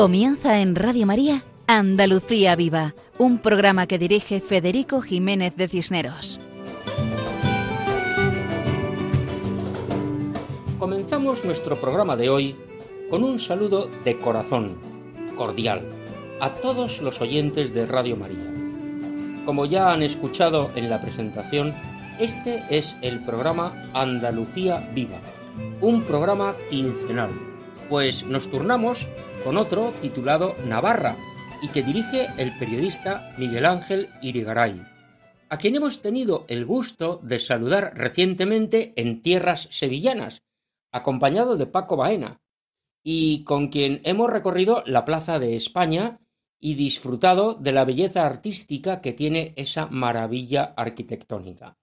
Comienza en Radio María Andalucía Viva, un programa que dirige Federico Jiménez de Cisneros. Comenzamos nuestro programa de hoy con un saludo de corazón, cordial, a todos los oyentes de Radio María. Como ya han escuchado en la presentación, este es el programa Andalucía Viva, un programa quincenal, pues nos turnamos con otro titulado Navarra y que dirige el periodista Miguel Ángel Irigaray, a quien hemos tenido el gusto de saludar recientemente en tierras sevillanas, acompañado de Paco Baena, y con quien hemos recorrido la Plaza de España y disfrutado de la belleza artística que tiene esa maravilla arquitectónica.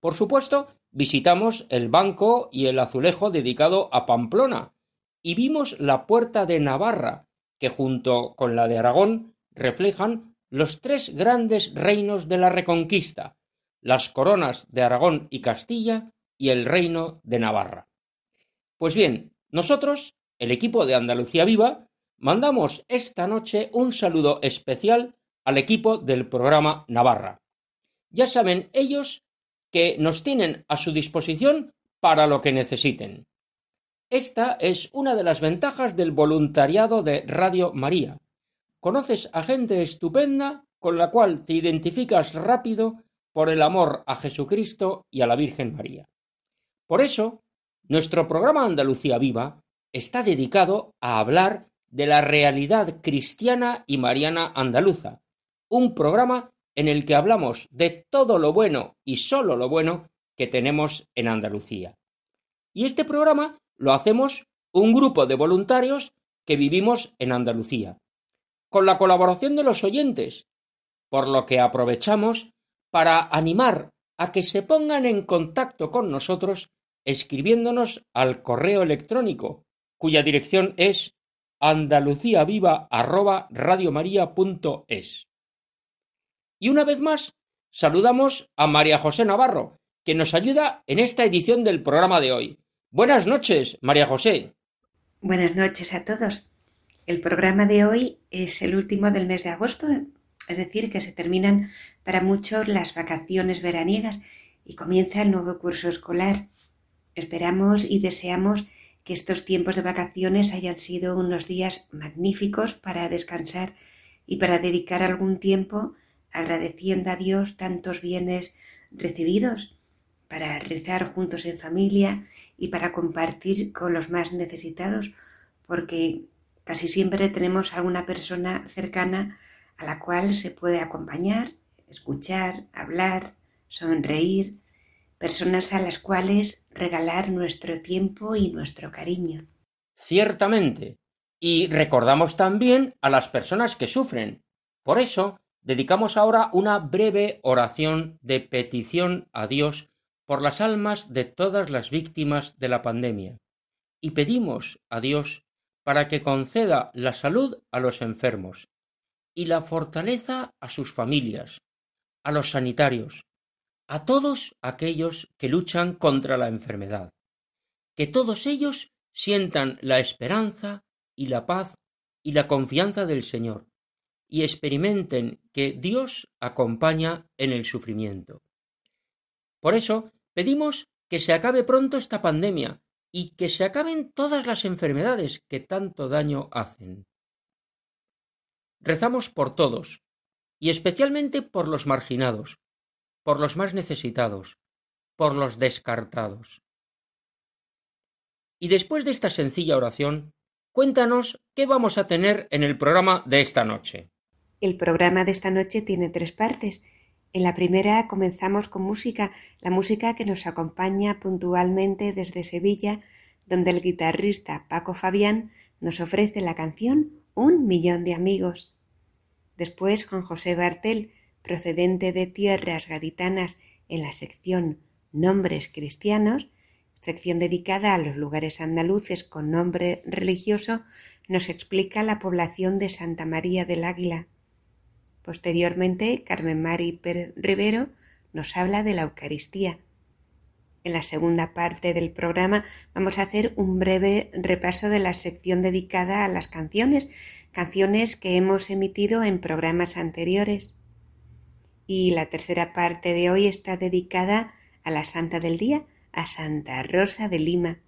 Por supuesto, visitamos el banco y el azulejo dedicado a Pamplona, y vimos la puerta de Navarra, que junto con la de Aragón reflejan los tres grandes reinos de la Reconquista, las coronas de Aragón y Castilla y el reino de Navarra. Pues bien, nosotros, el equipo de Andalucía Viva, mandamos esta noche un saludo especial al equipo del programa Navarra. Ya saben ellos que nos tienen a su disposición para lo que necesiten. Esta es una de las ventajas del voluntariado de Radio María. Conoces a gente estupenda con la cual te identificas rápido por el amor a Jesucristo y a la Virgen María. Por eso, nuestro programa Andalucía Viva está dedicado a hablar de la realidad cristiana y mariana andaluza, un programa en el que hablamos de todo lo bueno y solo lo bueno que tenemos en Andalucía. Y este programa lo hacemos un grupo de voluntarios que vivimos en Andalucía, con la colaboración de los oyentes, por lo que aprovechamos para animar a que se pongan en contacto con nosotros escribiéndonos al correo electrónico, cuya dirección es andaluciaviva@radiomaria.es. Y una vez más, saludamos a María José Navarro, que nos ayuda en esta edición del programa de hoy. Buenas noches, María José. Buenas noches a todos. El programa de hoy es el último del mes de agosto, es decir, que se terminan para muchos las vacaciones veraniegas y comienza el nuevo curso escolar. Esperamos y deseamos que estos tiempos de vacaciones hayan sido unos días magníficos para descansar y para dedicar algún tiempo agradeciendo a Dios tantos bienes recibidos para rezar juntos en familia y para compartir con los más necesitados, porque casi siempre tenemos alguna persona cercana a la cual se puede acompañar, escuchar, hablar, sonreír, personas a las cuales regalar nuestro tiempo y nuestro cariño. Ciertamente. Y recordamos también a las personas que sufren. Por eso, dedicamos ahora una breve oración de petición a Dios por las almas de todas las víctimas de la pandemia y pedimos a Dios para que conceda la salud a los enfermos y la fortaleza a sus familias, a los sanitarios, a todos aquellos que luchan contra la enfermedad, que todos ellos sientan la esperanza y la paz y la confianza del Señor y experimenten que Dios acompaña en el sufrimiento. Por eso Pedimos que se acabe pronto esta pandemia y que se acaben todas las enfermedades que tanto daño hacen. Rezamos por todos, y especialmente por los marginados, por los más necesitados, por los descartados. Y después de esta sencilla oración, cuéntanos qué vamos a tener en el programa de esta noche. El programa de esta noche tiene tres partes en la primera comenzamos con música, la música que nos acompaña puntualmente desde Sevilla, donde el guitarrista Paco Fabián nos ofrece la canción Un millón de amigos. Después con José Bartel, procedente de tierras gaditanas en la sección Nombres Cristianos, sección dedicada a los lugares andaluces con nombre religioso, nos explica la población de Santa María del Águila. Posteriormente, Carmen Mari Rivero nos habla de la Eucaristía. En la segunda parte del programa vamos a hacer un breve repaso de la sección dedicada a las canciones, canciones que hemos emitido en programas anteriores. Y la tercera parte de hoy está dedicada a la Santa del Día, a Santa Rosa de Lima.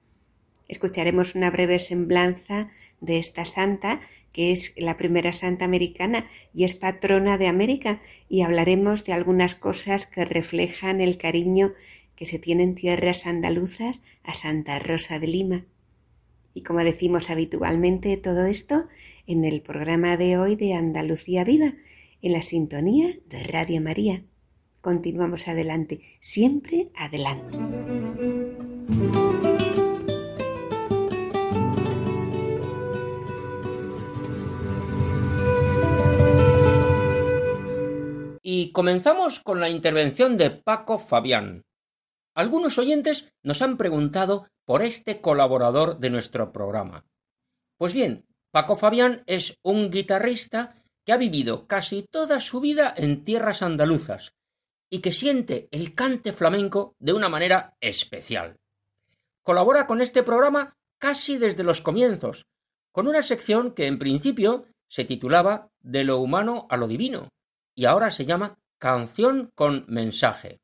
Escucharemos una breve semblanza de esta santa, que es la primera santa americana y es patrona de América, y hablaremos de algunas cosas que reflejan el cariño que se tiene en tierras andaluzas a Santa Rosa de Lima. Y como decimos habitualmente, todo esto en el programa de hoy de Andalucía Viva, en la sintonía de Radio María. Continuamos adelante, siempre adelante. Y comenzamos con la intervención de Paco Fabián. Algunos oyentes nos han preguntado por este colaborador de nuestro programa. Pues bien, Paco Fabián es un guitarrista que ha vivido casi toda su vida en tierras andaluzas y que siente el cante flamenco de una manera especial. Colabora con este programa casi desde los comienzos, con una sección que en principio se titulaba De lo humano a lo divino y ahora se llama Canción con mensaje.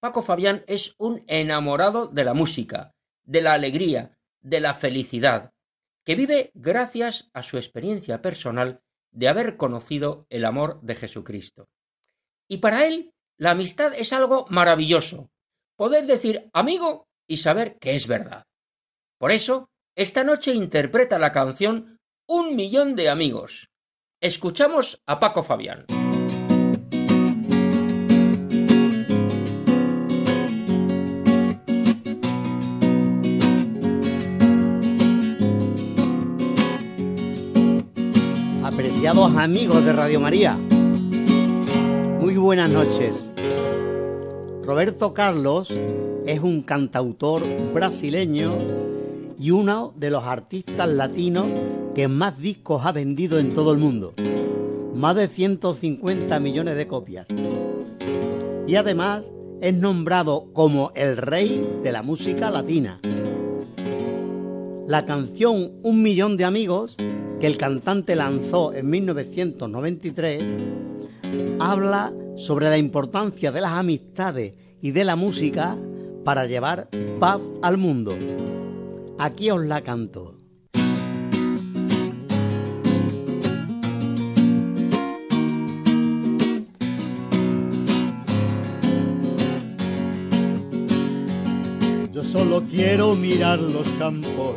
Paco Fabián es un enamorado de la música, de la alegría, de la felicidad, que vive gracias a su experiencia personal de haber conocido el amor de Jesucristo. Y para él, la amistad es algo maravilloso, poder decir amigo y saber que es verdad. Por eso, esta noche interpreta la canción Un millón de amigos. Escuchamos a Paco Fabián. Apreciados amigos de Radio María. Muy buenas noches. Roberto Carlos es un cantautor brasileño y uno de los artistas latinos que más discos ha vendido en todo el mundo. Más de 150 millones de copias. Y además es nombrado como el rey de la música latina. La canción Un millón de amigos que el cantante lanzó en 1993 habla sobre la importancia de las amistades y de la música para llevar paz al mundo. Aquí os la canto. Yo solo quiero mirar los campos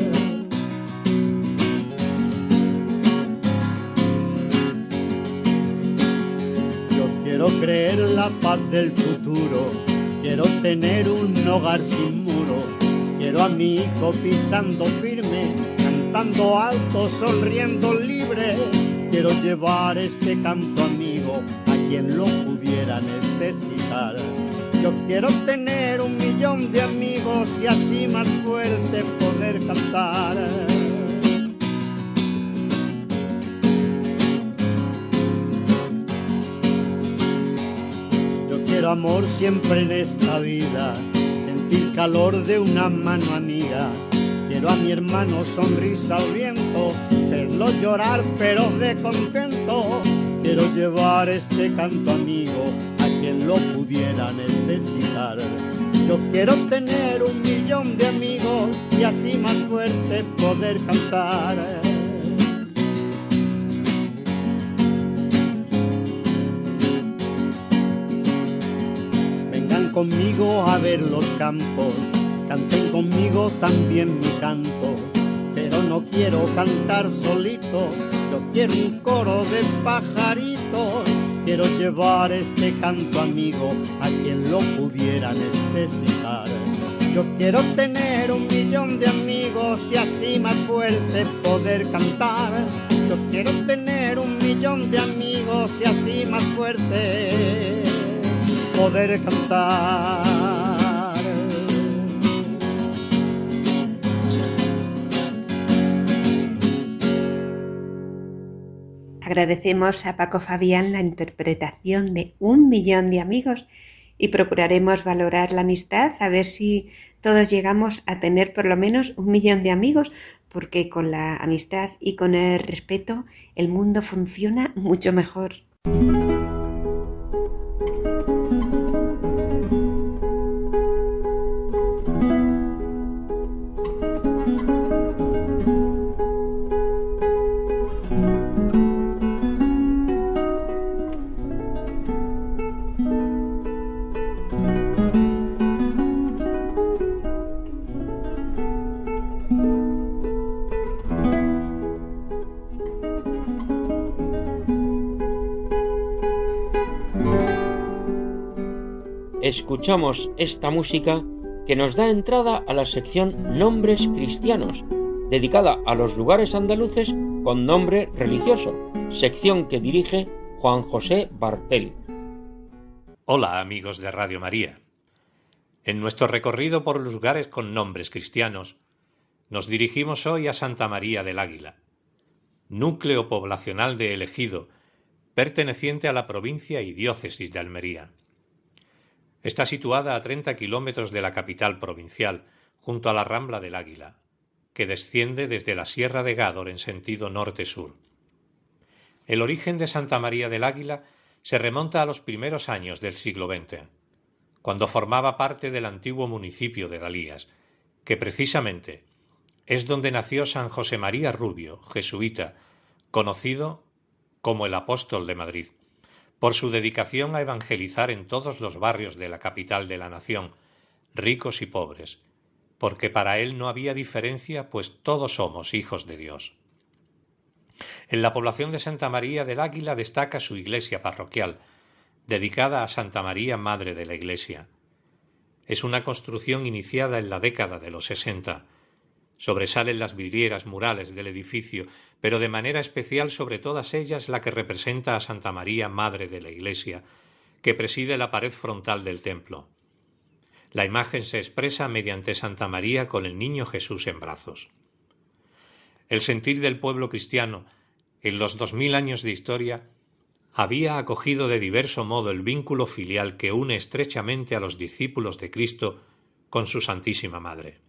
Quiero creer la paz del futuro, quiero tener un hogar sin muro, quiero a mi hijo pisando firme, cantando alto, sonriendo libre. Quiero llevar este canto amigo a quien lo pudiera necesitar. Yo quiero tener un millón de amigos y así más fuerte poder cantar. Amor siempre en esta vida, sentir calor de una mano amiga. Quiero a mi hermano sonrisa al viento, verlo llorar pero de contento. Quiero llevar este canto amigo a quien lo pudiera necesitar. Yo quiero tener un millón de amigos y así más fuerte poder cantar. Conmigo a ver los campos, canten conmigo también mi canto, pero no quiero cantar solito, yo quiero un coro de pajaritos, quiero llevar este canto amigo a quien lo pudiera necesitar. Yo quiero tener un millón de amigos y así más fuerte poder cantar. Yo quiero tener un millón de amigos y así más fuerte poder cantar. Agradecemos a Paco Fabián la interpretación de Un millón de amigos y procuraremos valorar la amistad, a ver si todos llegamos a tener por lo menos un millón de amigos, porque con la amistad y con el respeto el mundo funciona mucho mejor. Escuchamos esta música que nos da entrada a la sección Nombres Cristianos, dedicada a los lugares andaluces con nombre religioso, sección que dirige Juan José Bartel. Hola amigos de Radio María. En nuestro recorrido por los lugares con nombres cristianos, nos dirigimos hoy a Santa María del Águila, núcleo poblacional de Elegido, perteneciente a la provincia y diócesis de Almería. Está situada a 30 kilómetros de la capital provincial, junto a la Rambla del Águila, que desciende desde la Sierra de Gádor en sentido norte-sur. El origen de Santa María del Águila se remonta a los primeros años del siglo XX, cuando formaba parte del antiguo municipio de Dalías, que precisamente es donde nació San José María Rubio, jesuita, conocido como el apóstol de Madrid por su dedicación a evangelizar en todos los barrios de la capital de la nación, ricos y pobres, porque para él no había diferencia, pues todos somos hijos de Dios. En la población de Santa María del Águila destaca su iglesia parroquial, dedicada a Santa María, Madre de la Iglesia. Es una construcción iniciada en la década de los sesenta, Sobresalen las vidrieras murales del edificio, pero de manera especial sobre todas ellas la que representa a Santa María, Madre de la Iglesia, que preside la pared frontal del templo. La imagen se expresa mediante Santa María con el niño Jesús en brazos. El sentir del pueblo cristiano, en los dos mil años de historia, había acogido de diverso modo el vínculo filial que une estrechamente a los discípulos de Cristo con su Santísima Madre.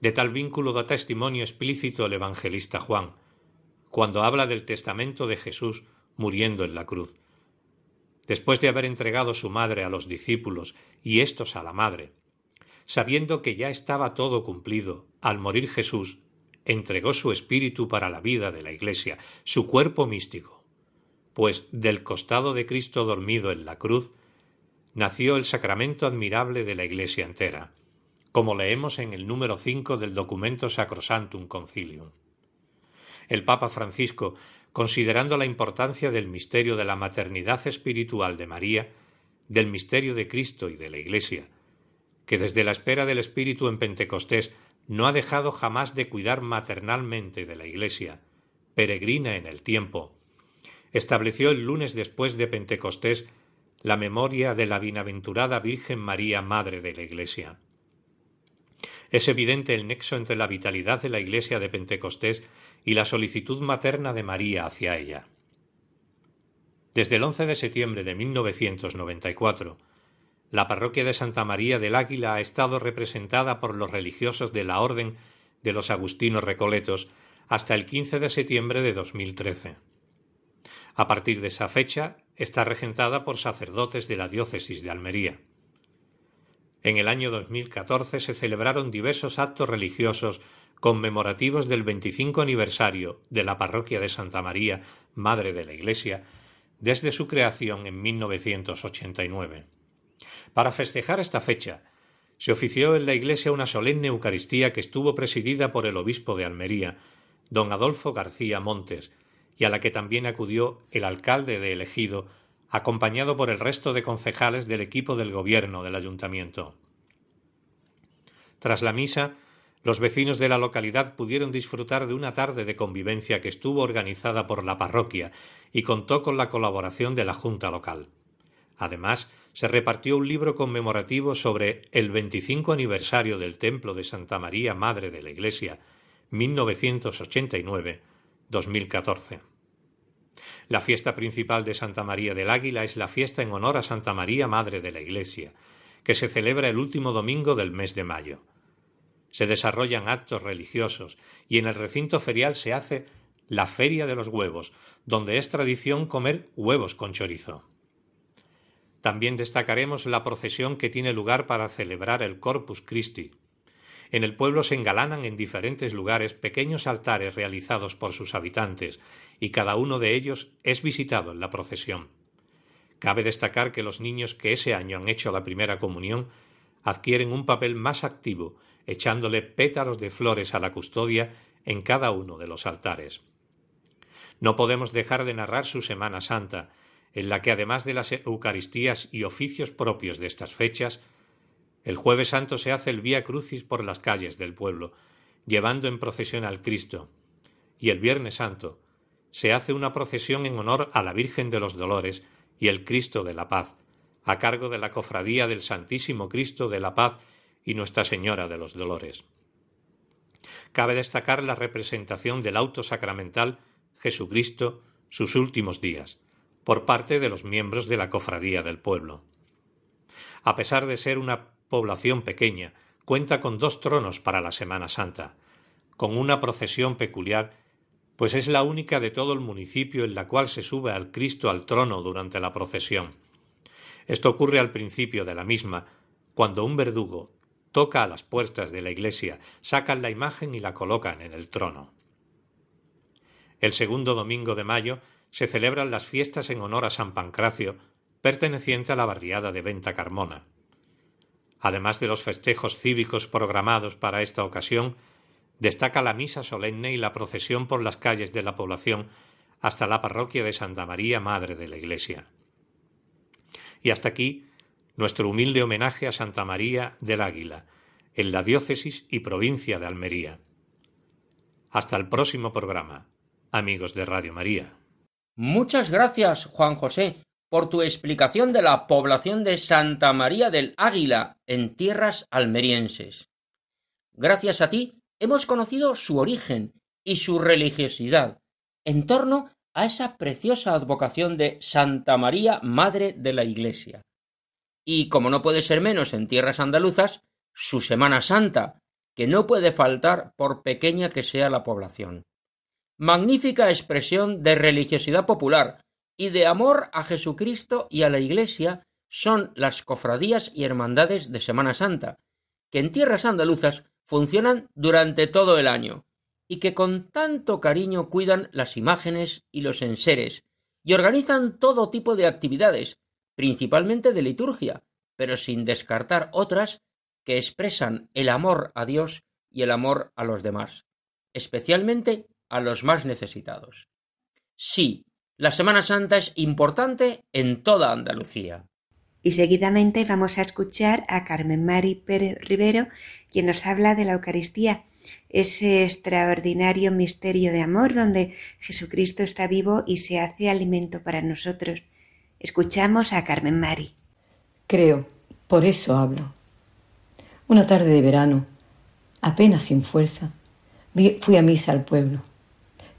De tal vínculo da testimonio explícito el evangelista Juan, cuando habla del testamento de Jesús muriendo en la cruz. Después de haber entregado su madre a los discípulos y éstos a la madre, sabiendo que ya estaba todo cumplido, al morir Jesús, entregó su espíritu para la vida de la Iglesia, su cuerpo místico, pues del costado de Cristo dormido en la cruz nació el sacramento admirable de la Iglesia entera, como leemos en el número 5 del documento Sacrosantum Concilium. El Papa Francisco, considerando la importancia del misterio de la maternidad espiritual de María, del misterio de Cristo y de la Iglesia, que desde la espera del Espíritu en Pentecostés no ha dejado jamás de cuidar maternalmente de la Iglesia, peregrina en el tiempo, estableció el lunes después de Pentecostés la memoria de la bienaventurada Virgen María, Madre de la Iglesia. Es evidente el nexo entre la vitalidad de la Iglesia de Pentecostés y la solicitud materna de María hacia ella. Desde el 11 de septiembre de 1994, la parroquia de Santa María del Águila ha estado representada por los religiosos de la Orden de los Agustinos Recoletos hasta el 15 de septiembre de 2013. A partir de esa fecha está regentada por sacerdotes de la diócesis de Almería. En el año 2014 se celebraron diversos actos religiosos conmemorativos del 25 aniversario de la parroquia de Santa María, Madre de la Iglesia, desde su creación en 1989. Para festejar esta fecha, se ofició en la iglesia una solemne Eucaristía que estuvo presidida por el obispo de Almería, don Adolfo García Montes, y a la que también acudió el alcalde de elegido, acompañado por el resto de concejales del equipo del gobierno del ayuntamiento. Tras la misa, los vecinos de la localidad pudieron disfrutar de una tarde de convivencia que estuvo organizada por la parroquia y contó con la colaboración de la Junta local. Además, se repartió un libro conmemorativo sobre el 25 aniversario del Templo de Santa María Madre de la Iglesia, 1989-2014. La fiesta principal de Santa María del Águila es la fiesta en honor a Santa María Madre de la Iglesia, que se celebra el último domingo del mes de mayo. Se desarrollan actos religiosos y en el recinto ferial se hace la Feria de los Huevos, donde es tradición comer huevos con chorizo. También destacaremos la procesión que tiene lugar para celebrar el Corpus Christi. En el pueblo se engalanan en diferentes lugares pequeños altares realizados por sus habitantes, y cada uno de ellos es visitado en la procesión. Cabe destacar que los niños que ese año han hecho la primera comunión adquieren un papel más activo, echándole pétalos de flores a la custodia en cada uno de los altares. No podemos dejar de narrar su Semana Santa, en la que además de las Eucaristías y oficios propios de estas fechas, el jueves santo se hace el Vía Crucis por las calles del pueblo, llevando en procesión al Cristo, y el Viernes Santo se hace una procesión en honor a la Virgen de los Dolores y el Cristo de la Paz, a cargo de la Cofradía del Santísimo Cristo de la Paz y Nuestra Señora de los Dolores. Cabe destacar la representación del auto sacramental Jesucristo, sus últimos días, por parte de los miembros de la cofradía del pueblo. A pesar de ser una población pequeña, cuenta con dos tronos para la Semana Santa, con una procesión peculiar, pues es la única de todo el municipio en la cual se sube al Cristo al trono durante la procesión. Esto ocurre al principio de la misma, cuando un verdugo toca a las puertas de la iglesia, sacan la imagen y la colocan en el trono. El segundo domingo de mayo se celebran las fiestas en honor a San Pancracio, perteneciente a la barriada de Venta Carmona. Además de los festejos cívicos programados para esta ocasión, destaca la misa solemne y la procesión por las calles de la población hasta la parroquia de Santa María, Madre de la Iglesia. Y hasta aquí nuestro humilde homenaje a Santa María del Águila, en la diócesis y provincia de Almería. Hasta el próximo programa, amigos de Radio María. Muchas gracias, Juan José, por tu explicación de la población de Santa María del Águila en tierras almerienses. Gracias a ti hemos conocido su origen y su religiosidad en torno a esa preciosa advocación de Santa María, Madre de la Iglesia. Y como no puede ser menos en tierras andaluzas, su Semana Santa, que no puede faltar por pequeña que sea la población magnífica expresión de religiosidad popular y de amor a Jesucristo y a la Iglesia son las cofradías y hermandades de Semana Santa, que en tierras andaluzas funcionan durante todo el año y que con tanto cariño cuidan las imágenes y los enseres y organizan todo tipo de actividades, principalmente de liturgia, pero sin descartar otras que expresan el amor a Dios y el amor a los demás, especialmente a los más necesitados. Sí, la Semana Santa es importante en toda Andalucía. Y seguidamente vamos a escuchar a Carmen Mari Pérez Rivero, quien nos habla de la Eucaristía, ese extraordinario misterio de amor donde Jesucristo está vivo y se hace alimento para nosotros. Escuchamos a Carmen Mari. Creo, por eso hablo. Una tarde de verano, apenas sin fuerza, fui a misa al pueblo.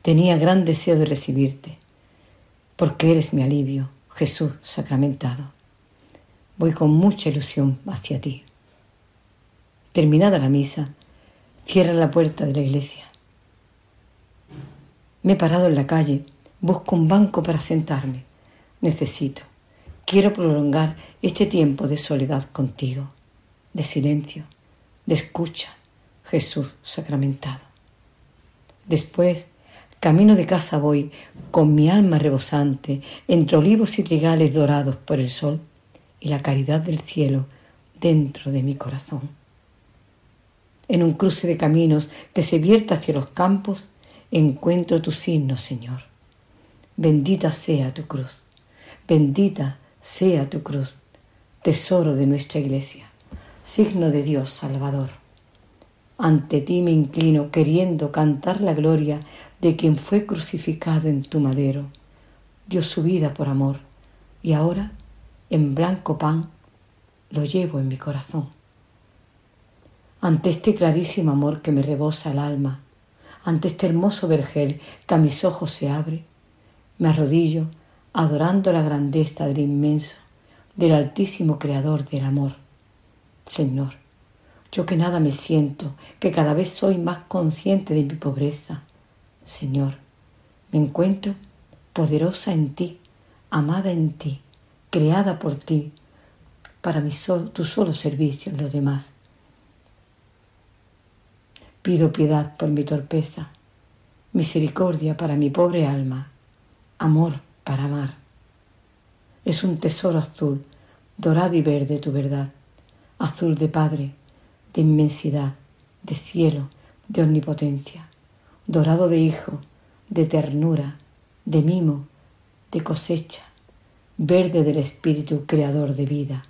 Tenía gran deseo de recibirte, porque eres mi alivio, Jesús sacramentado. Voy con mucha ilusión hacia ti. Terminada la misa, cierra la puerta de la iglesia. Me he parado en la calle, busco un banco para sentarme. Necesito, quiero prolongar este tiempo de soledad contigo, de silencio, de escucha, Jesús sacramentado. Después Camino de casa voy, con mi alma rebosante, entre olivos y trigales dorados por el sol, y la caridad del cielo dentro de mi corazón. En un cruce de caminos que se vierta hacia los campos, encuentro tu signo, Señor. Bendita sea tu cruz, bendita sea tu cruz, tesoro de nuestra iglesia, signo de Dios Salvador. Ante ti me inclino queriendo cantar la gloria de quien fue crucificado en tu madero, dio su vida por amor, y ahora, en blanco pan, lo llevo en mi corazón. Ante este clarísimo amor que me rebosa el alma, ante este hermoso vergel que a mis ojos se abre, me arrodillo adorando la grandeza del inmenso, del altísimo creador del amor. Señor, yo que nada me siento, que cada vez soy más consciente de mi pobreza. Señor, me encuentro poderosa en ti, amada en ti, creada por ti, para mi tu solo servicio en los demás. Pido piedad por mi torpeza, misericordia para mi pobre alma, amor para amar. Es un tesoro azul, dorado y verde tu verdad, azul de Padre, de inmensidad, de cielo, de omnipotencia, dorado de Hijo, de ternura, de mimo, de cosecha, verde del Espíritu Creador de vida.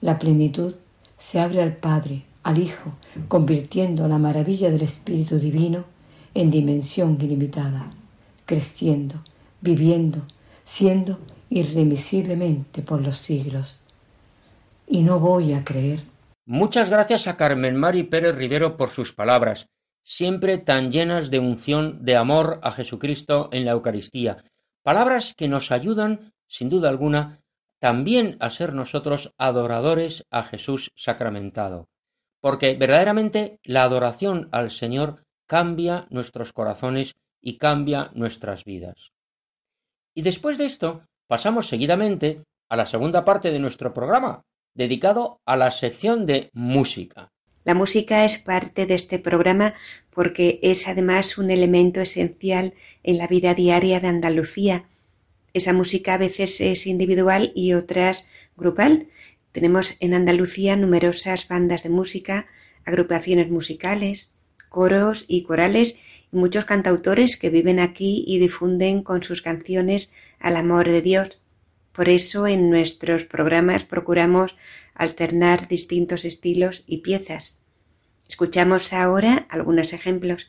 La plenitud se abre al Padre, al Hijo, convirtiendo la maravilla del Espíritu Divino en dimensión ilimitada, creciendo, viviendo, siendo irremisiblemente por los siglos. Y no voy a creer. Muchas gracias a Carmen Mari Pérez Rivero por sus palabras, siempre tan llenas de unción, de amor a Jesucristo en la Eucaristía, palabras que nos ayudan, sin duda alguna, también a ser nosotros adoradores a Jesús sacramentado, porque verdaderamente la adoración al Señor cambia nuestros corazones y cambia nuestras vidas. Y después de esto, pasamos seguidamente a la segunda parte de nuestro programa, dedicado a la sección de música. La música es parte de este programa porque es además un elemento esencial en la vida diaria de Andalucía. Esa música a veces es individual y otras grupal. Tenemos en Andalucía numerosas bandas de música, agrupaciones musicales, coros y corales y muchos cantautores que viven aquí y difunden con sus canciones al amor de Dios. Por eso en nuestros programas procuramos alternar distintos estilos y piezas. Escuchamos ahora algunos ejemplos.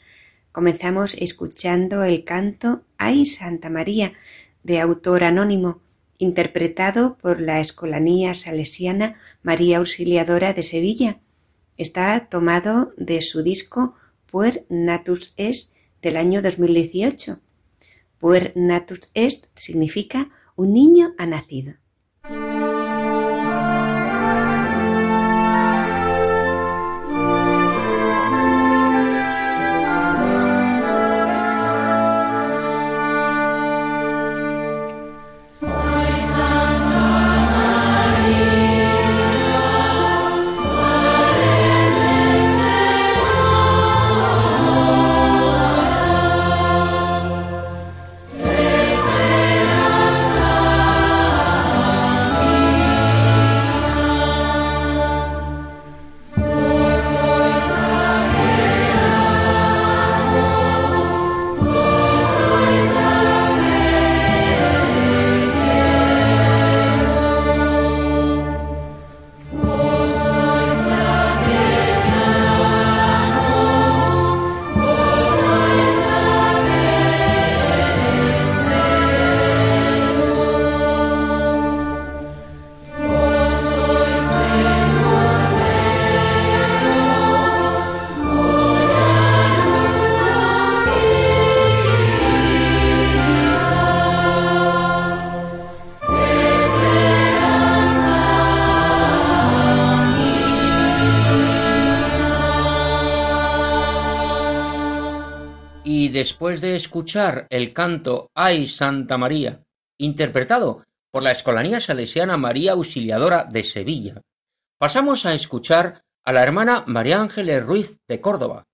Comenzamos escuchando el canto Ay Santa María, de autor anónimo, interpretado por la Escolanía Salesiana María Auxiliadora de Sevilla. Está tomado de su disco Puer Natus Est del año 2018. Puer Natus Est significa un niño ha nacido. De escuchar el canto Ay Santa María, interpretado por la Escolanía Salesiana María Auxiliadora de Sevilla, pasamos a escuchar a la hermana María Ángeles Ruiz de Córdoba.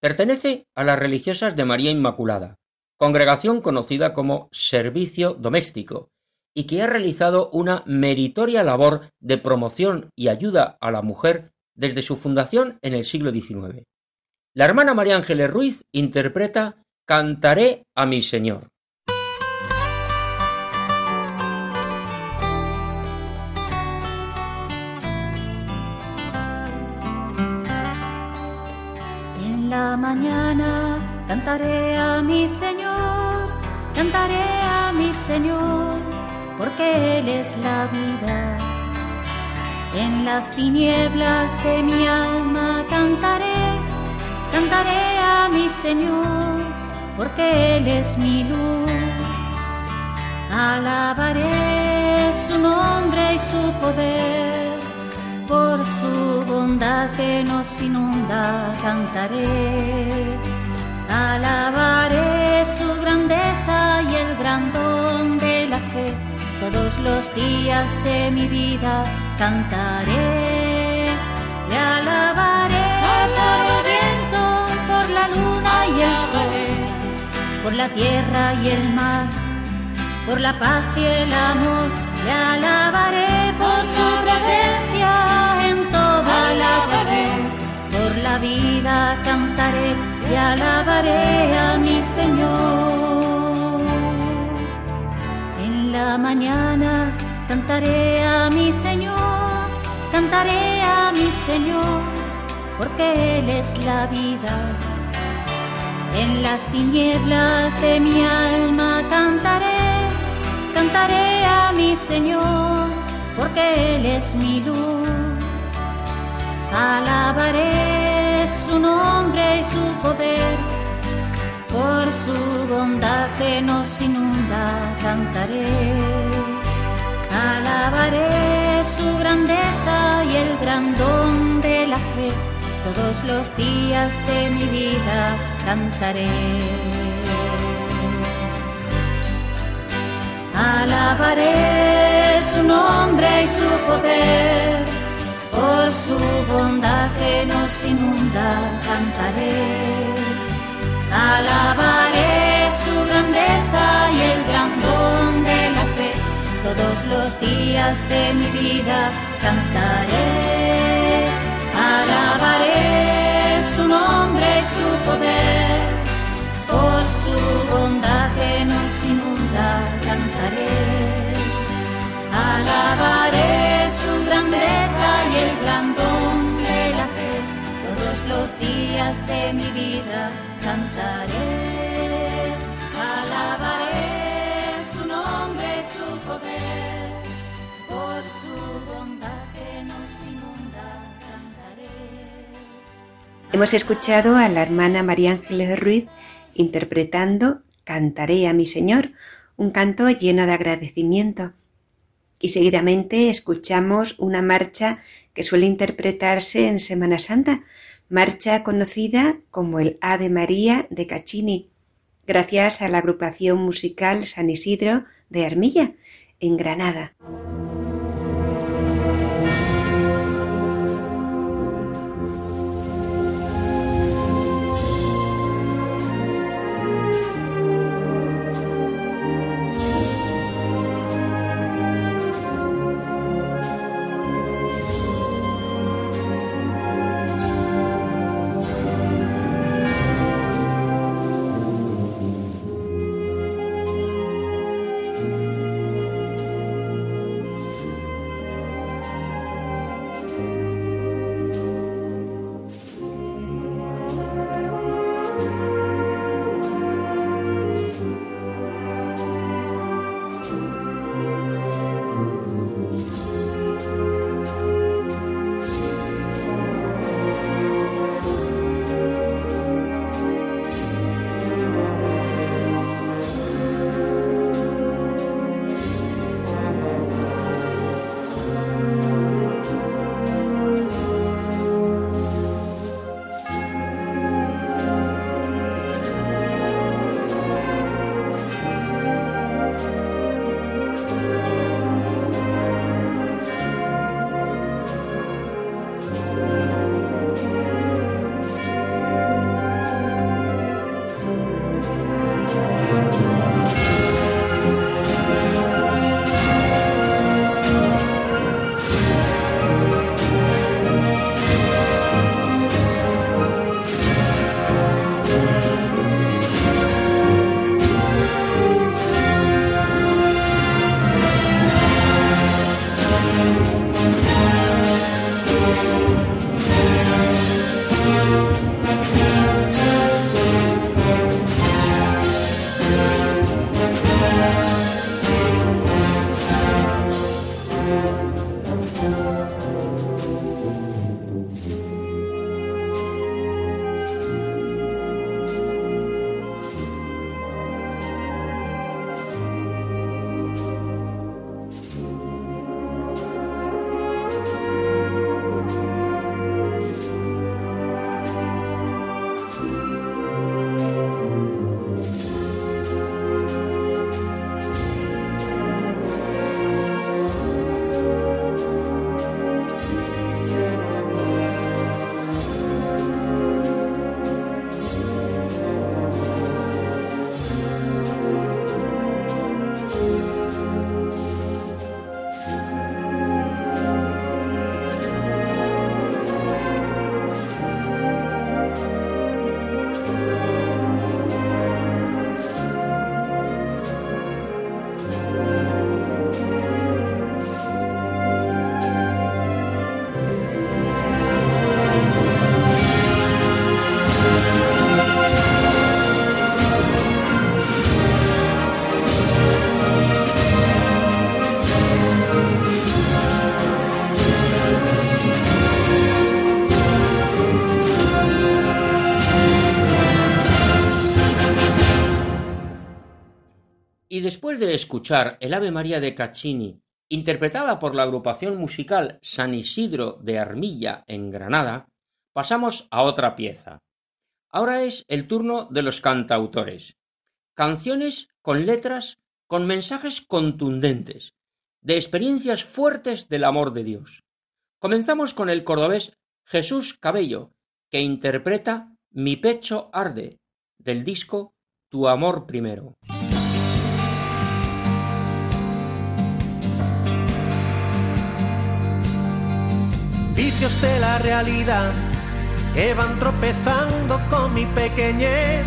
Pertenece a las religiosas de María Inmaculada, congregación conocida como Servicio Doméstico, y que ha realizado una meritoria labor de promoción y ayuda a la mujer desde su fundación en el siglo XIX. La hermana María Ángeles Ruiz interpreta Cantaré a mi Señor. En la mañana cantaré a mi Señor, cantaré a mi Señor, porque Él es la vida. En las tinieblas de mi alma cantaré, cantaré a mi Señor, porque Él es mi luz. Alabaré su nombre y su poder por su bondad que nos inunda cantaré. Alabaré su grandeza y el gran don de la fe. Todos los días de mi vida cantaré. Le alabaré por viento, por la luna y el sol, por la tierra y el mar, por la paz y el amor. Le alabaré por su presencia en toda la tierra. Por la vida cantaré y alabaré a mi Señor. En la mañana cantaré a mi Señor, cantaré a mi Señor, porque Él es la vida. En las tinieblas de mi alma cantaré, cantaré a mi Señor, porque Él es mi luz. Alabaré su nombre y su poder, por su bondad que nos inunda, cantaré. Alabaré su grandeza y el gran don de la fe, todos los días de mi vida cantaré. Alabaré su nombre y su poder, por su bondad que nos inunda, cantaré. Alabaré su grandeza y el gran don de la fe, todos los días de mi vida cantaré. Alabaré su nombre y su poder, por su bondad que nos inunda, cantaré. Alabaré su grandeza y el gran don de la fe, todos los días de mi vida cantaré. Alabaré su nombre y su poder, por su bondad que nos inunda. Hemos escuchado a la hermana María Ángeles Ruiz interpretando Cantaré a mi Señor, un canto lleno de agradecimiento. Y seguidamente escuchamos una marcha que suele interpretarse en Semana Santa, marcha conocida como el Ave María de Caccini, gracias a la agrupación musical San Isidro de Armilla, en Granada. Después de escuchar el Ave María de Caccini, interpretada por la agrupación musical San Isidro de Armilla en Granada, pasamos a otra pieza. Ahora es el turno de los cantautores. Canciones con letras con mensajes contundentes, de experiencias fuertes del amor de Dios. Comenzamos con el cordobés Jesús Cabello, que interpreta Mi pecho arde, del disco Tu amor primero. Vicios de la realidad que van tropezando con mi pequeñez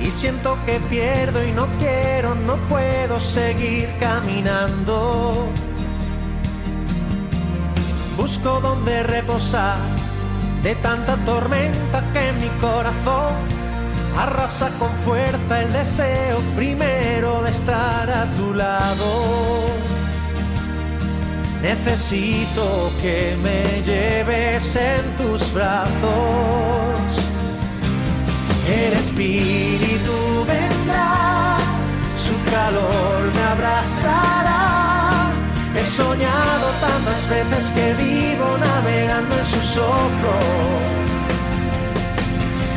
y siento que pierdo y no quiero, no puedo seguir caminando. Busco donde reposar de tanta tormenta que mi corazón arrasa con fuerza el deseo primero de estar a tu lado. Necesito que me lleves en tus brazos. El espíritu vendrá, su calor me abrazará. He soñado tantas veces que vivo navegando en su soplo.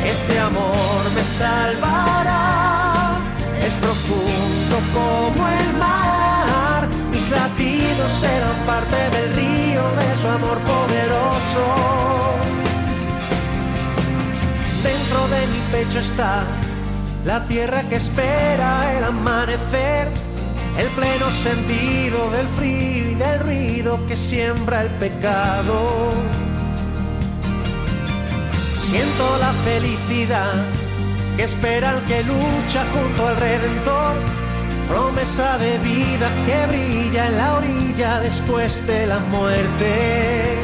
Este amor me salvará, es profundo como el mar latidos serán parte del río de su amor poderoso. Dentro de mi pecho está la tierra que espera el amanecer, el pleno sentido del frío y del ruido que siembra el pecado. Siento la felicidad que espera el que lucha junto al Redentor promesa de vida que brilla en la orilla después de la muerte.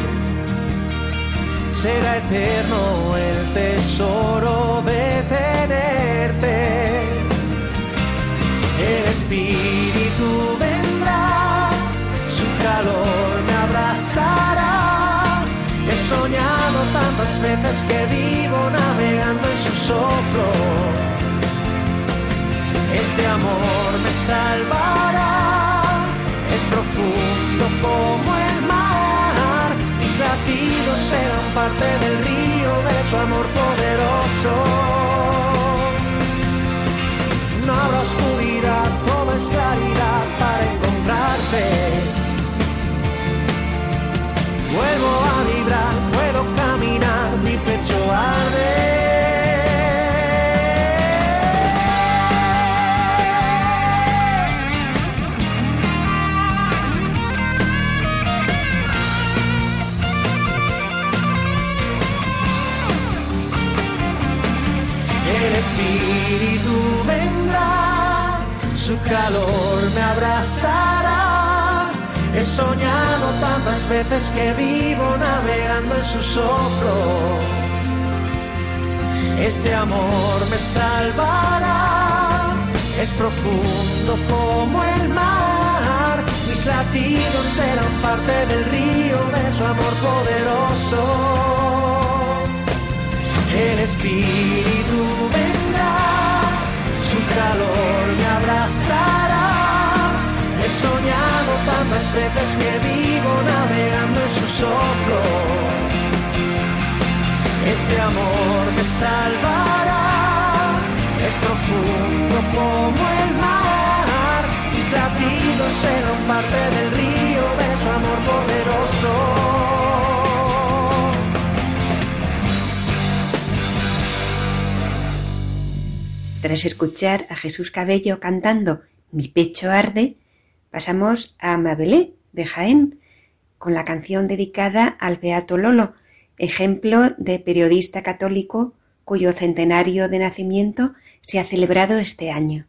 Será eterno el tesoro de tenerte. El Espíritu vendrá, su calor me abrazará. He soñado tantas veces que vivo navegando en su soplo este amor me salvará, es profundo como el mar, mis latidos serán parte del río de su amor poderoso. No habrá oscuridad, todo es claridad para encontrarte. Vuelvo a vibrar, puedo caminar, mi pecho arde. Espíritu vendrá, su calor me abrazará. He soñado tantas veces que vivo navegando en su soplo. Este amor me salvará, es profundo como el mar. Mis latidos serán parte del río de su amor poderoso el Espíritu vendrá, su calor me abrazará. He soñado tantas veces que vivo navegando en su soplo. Este amor me salvará, es profundo como el mar. Mis latidos serán parte del río de su amor poderoso. Tras escuchar a Jesús Cabello cantando Mi pecho arde, pasamos a Mabelé de Jaén con la canción dedicada al Beato Lolo, ejemplo de periodista católico cuyo centenario de nacimiento se ha celebrado este año.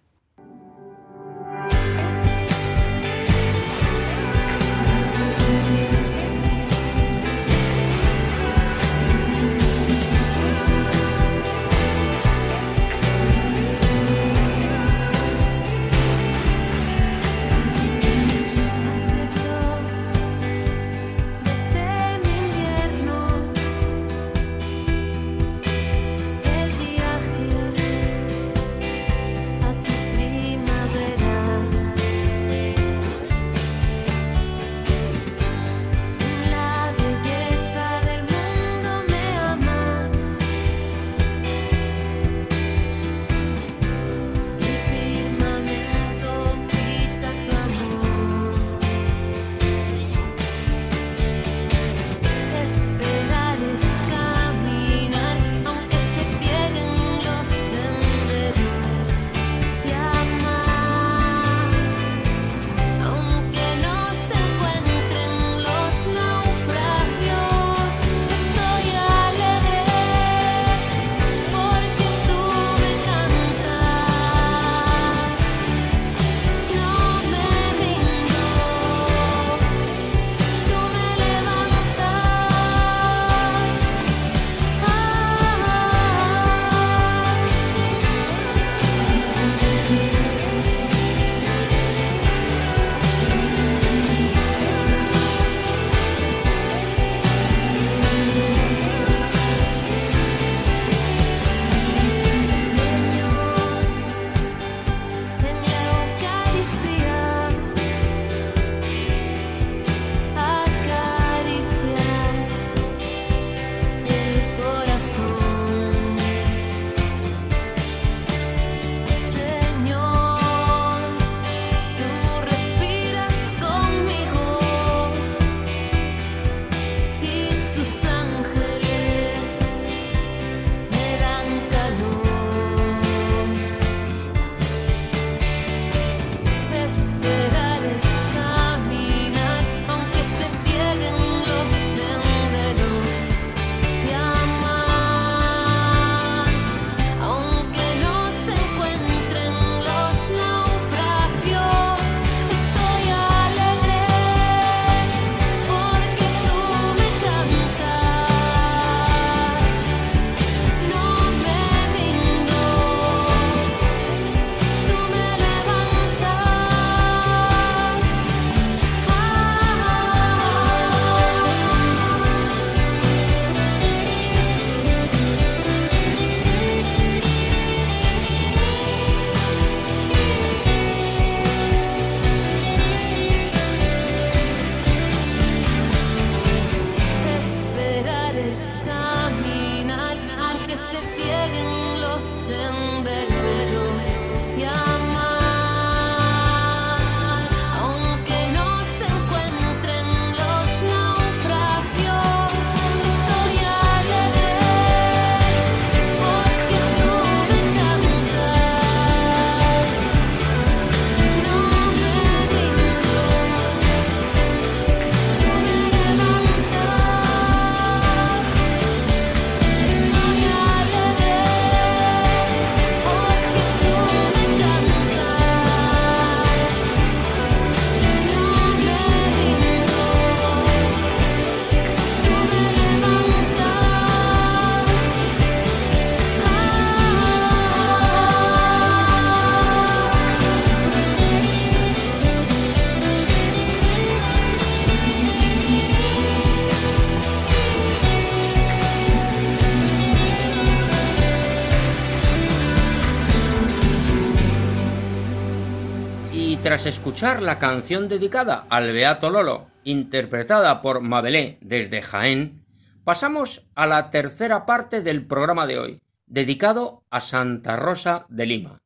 Escuchar la canción dedicada al Beato Lolo, interpretada por Mabelé desde Jaén, pasamos a la tercera parte del programa de hoy, dedicado a Santa Rosa de Lima.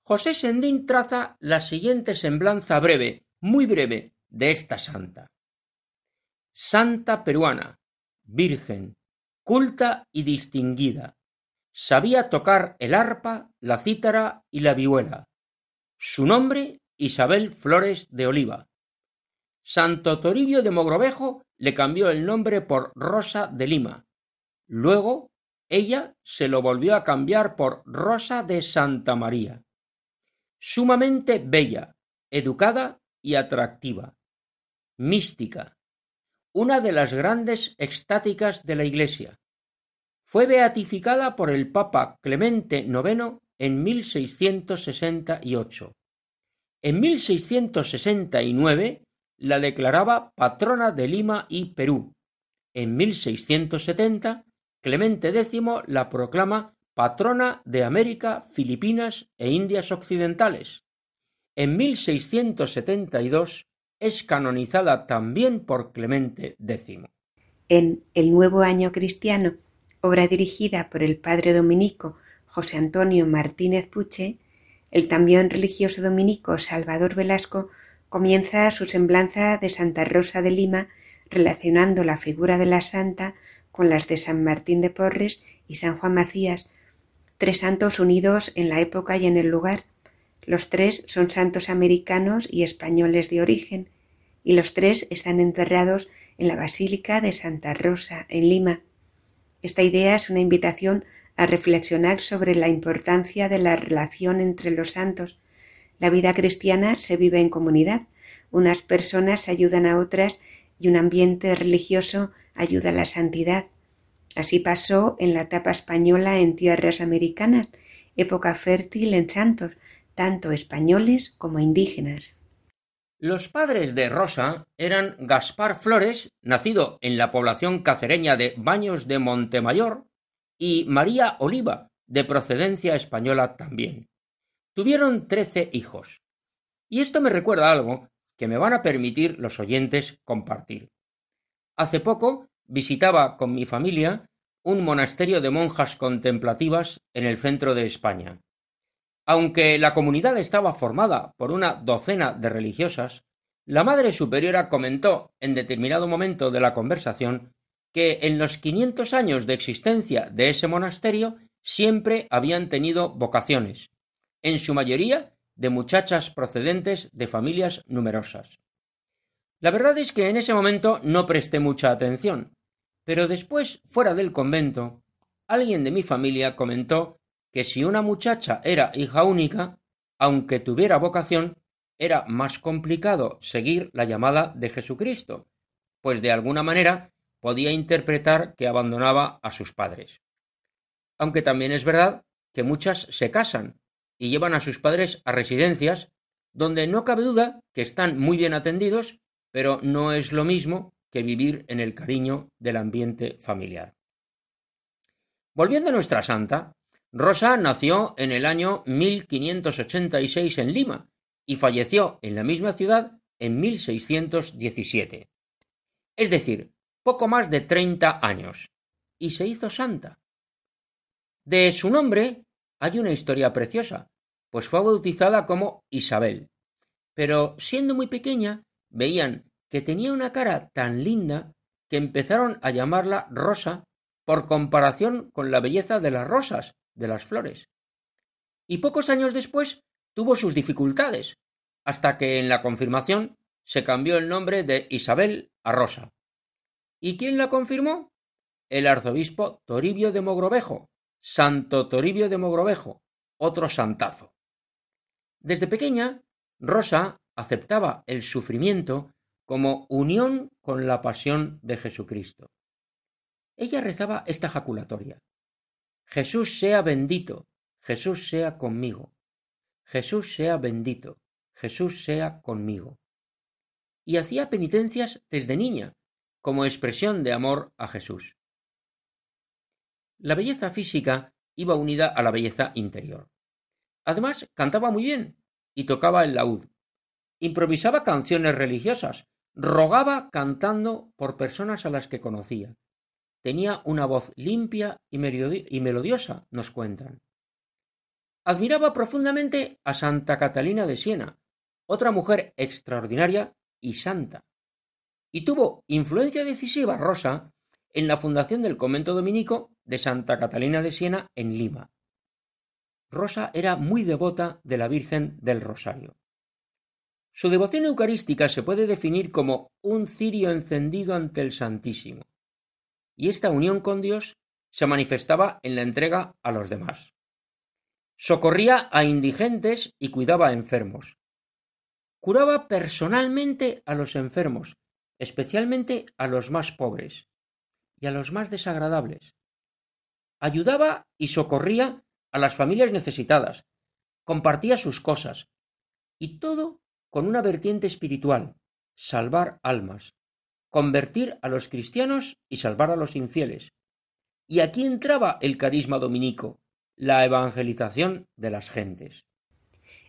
José Sendín traza la siguiente semblanza breve, muy breve, de esta santa. Santa peruana, virgen, culta y distinguida. Sabía tocar el arpa, la cítara y la vihuela. Su nombre, Isabel Flores de Oliva. Santo Toribio de Mogrovejo le cambió el nombre por Rosa de Lima. Luego, ella se lo volvió a cambiar por Rosa de Santa María. Sumamente bella, educada y atractiva. Mística, una de las grandes extáticas de la Iglesia. Fue beatificada por el Papa Clemente IX en 1668. En 1669 la declaraba patrona de Lima y Perú. En 1670 Clemente X la proclama patrona de América, Filipinas e Indias Occidentales. En 1672 es canonizada también por Clemente X. En El Nuevo Año Cristiano, obra dirigida por el padre dominico José Antonio Martínez Puche, el también religioso dominico Salvador Velasco comienza su semblanza de Santa Rosa de Lima relacionando la figura de la santa con las de San Martín de Porres y San Juan Macías, tres santos unidos en la época y en el lugar, los tres son santos americanos y españoles de origen, y los tres están enterrados en la Basílica de Santa Rosa, en Lima. Esta idea es una invitación a reflexionar sobre la importancia de la relación entre los santos. La vida cristiana se vive en comunidad. Unas personas ayudan a otras y un ambiente religioso ayuda a la santidad. Así pasó en la etapa española en tierras americanas, época fértil en santos, tanto españoles como indígenas. Los padres de Rosa eran Gaspar Flores, nacido en la población cacereña de Baños de Montemayor, y María Oliva, de procedencia española también. Tuvieron trece hijos. Y esto me recuerda algo que me van a permitir los oyentes compartir. Hace poco visitaba con mi familia un monasterio de monjas contemplativas en el centro de España. Aunque la comunidad estaba formada por una docena de religiosas, la Madre Superiora comentó en determinado momento de la conversación que en los quinientos años de existencia de ese monasterio siempre habían tenido vocaciones, en su mayoría de muchachas procedentes de familias numerosas. La verdad es que en ese momento no presté mucha atención, pero después, fuera del convento, alguien de mi familia comentó que si una muchacha era hija única, aunque tuviera vocación, era más complicado seguir la llamada de Jesucristo, pues de alguna manera podía interpretar que abandonaba a sus padres. Aunque también es verdad que muchas se casan y llevan a sus padres a residencias donde no cabe duda que están muy bien atendidos, pero no es lo mismo que vivir en el cariño del ambiente familiar. Volviendo a nuestra santa, Rosa nació en el año 1586 en Lima y falleció en la misma ciudad en 1617. Es decir, poco más de treinta años, y se hizo santa. De su nombre hay una historia preciosa, pues fue bautizada como Isabel. Pero siendo muy pequeña, veían que tenía una cara tan linda que empezaron a llamarla Rosa por comparación con la belleza de las rosas, de las flores. Y pocos años después tuvo sus dificultades, hasta que en la confirmación se cambió el nombre de Isabel a Rosa. ¿Y quién la confirmó? El arzobispo Toribio de Mogrovejo, Santo Toribio de Mogrovejo, otro santazo. Desde pequeña, Rosa aceptaba el sufrimiento como unión con la pasión de Jesucristo. Ella rezaba esta jaculatoria. Jesús sea bendito, Jesús sea conmigo, Jesús sea bendito, Jesús sea conmigo. Y hacía penitencias desde niña, como expresión de amor a Jesús. La belleza física iba unida a la belleza interior. Además, cantaba muy bien, y tocaba el laúd. Improvisaba canciones religiosas, rogaba cantando por personas a las que conocía. Tenía una voz limpia y melodiosa, nos cuentan. Admiraba profundamente a Santa Catalina de Siena, otra mujer extraordinaria y santa. Y tuvo influencia decisiva Rosa en la fundación del convento dominico de Santa Catalina de Siena en Lima. Rosa era muy devota de la Virgen del Rosario. Su devoción eucarística se puede definir como un cirio encendido ante el Santísimo, y esta unión con Dios se manifestaba en la entrega a los demás. Socorría a indigentes y cuidaba a enfermos. Curaba personalmente a los enfermos, especialmente a los más pobres y a los más desagradables. Ayudaba y socorría a las familias necesitadas, compartía sus cosas, y todo con una vertiente espiritual, salvar almas, convertir a los cristianos y salvar a los infieles. Y aquí entraba el carisma dominico, la evangelización de las gentes.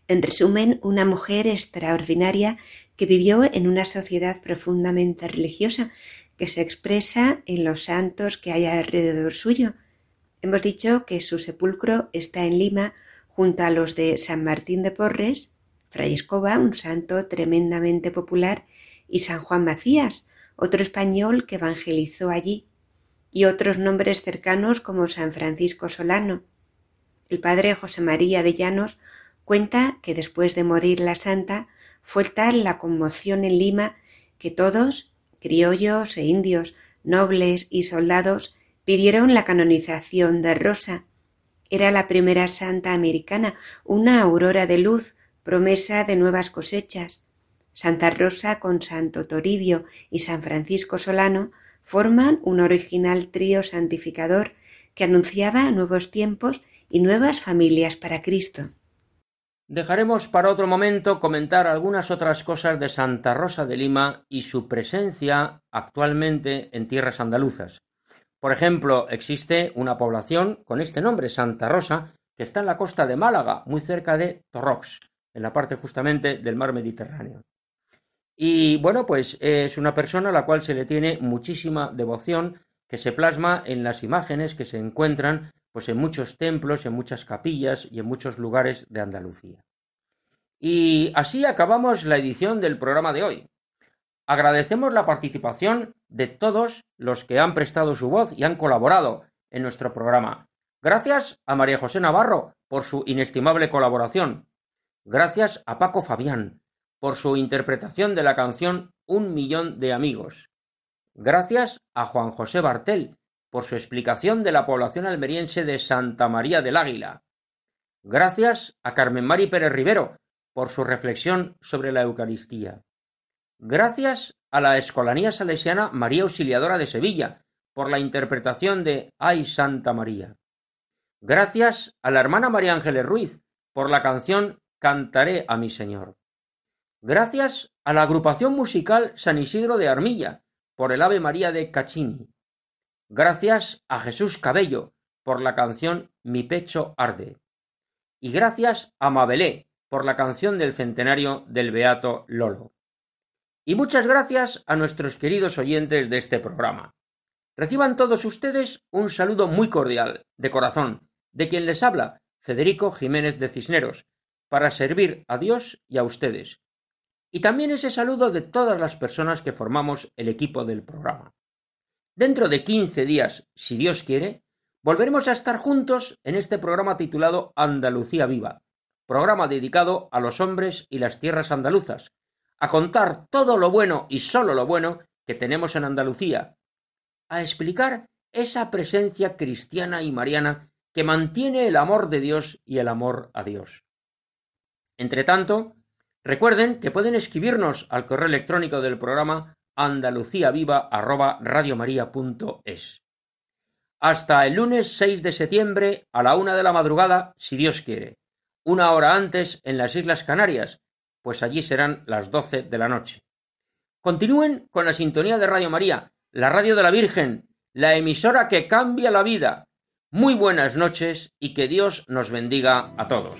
En resumen, una mujer extraordinaria que vivió en una sociedad profundamente religiosa que se expresa en los santos que hay alrededor suyo, Hemos dicho que su sepulcro está en Lima junto a los de San Martín de Porres, Fray Escoba, un santo tremendamente popular, y San Juan Macías, otro español que evangelizó allí, y otros nombres cercanos como San Francisco Solano. El padre José María de Llanos cuenta que después de morir la santa fue tal la conmoción en Lima que todos, criollos e indios, nobles y soldados, Pidieron la canonización de Rosa. Era la primera santa americana, una aurora de luz, promesa de nuevas cosechas. Santa Rosa con Santo Toribio y San Francisco Solano forman un original trío santificador que anunciaba nuevos tiempos y nuevas familias para Cristo. Dejaremos para otro momento comentar algunas otras cosas de Santa Rosa de Lima y su presencia actualmente en tierras andaluzas. Por ejemplo, existe una población con este nombre, Santa Rosa, que está en la costa de Málaga, muy cerca de Torrox, en la parte justamente del mar Mediterráneo. Y bueno, pues es una persona a la cual se le tiene muchísima devoción que se plasma en las imágenes que se encuentran pues en muchos templos, en muchas capillas y en muchos lugares de Andalucía. Y así acabamos la edición del programa de hoy. Agradecemos la participación de todos los que han prestado su voz y han colaborado en nuestro programa. Gracias a María José Navarro por su inestimable colaboración. Gracias a Paco Fabián por su interpretación de la canción Un millón de amigos. Gracias a Juan José Bartel por su explicación de la población almeriense de Santa María del Águila. Gracias a Carmen Mari Pérez Rivero por su reflexión sobre la Eucaristía. Gracias a la Escolanía Salesiana María Auxiliadora de Sevilla por la interpretación de Ay Santa María. Gracias a la hermana María Ángeles Ruiz por la canción Cantaré a mi Señor. Gracias a la agrupación musical San Isidro de Armilla por el Ave María de Caccini. Gracias a Jesús Cabello por la canción Mi pecho arde. Y gracias a Mabelé por la canción del centenario del Beato Lolo. Y muchas gracias a nuestros queridos oyentes de este programa. Reciban todos ustedes un saludo muy cordial, de corazón, de quien les habla, Federico Jiménez de Cisneros, para servir a Dios y a ustedes. Y también ese saludo de todas las personas que formamos el equipo del programa. Dentro de quince días, si Dios quiere, volveremos a estar juntos en este programa titulado Andalucía Viva, programa dedicado a los hombres y las tierras andaluzas, a contar todo lo bueno y solo lo bueno que tenemos en Andalucía, a explicar esa presencia cristiana y mariana que mantiene el amor de Dios y el amor a Dios. Entre tanto, recuerden que pueden escribirnos al correo electrónico del programa andaluciaviva@radiomaria.es. Hasta el lunes 6 de septiembre a la una de la madrugada, si Dios quiere, una hora antes en las Islas Canarias, pues allí serán las doce de la noche. Continúen con la sintonía de Radio María, la radio de la Virgen, la emisora que cambia la vida. Muy buenas noches y que Dios nos bendiga a todos.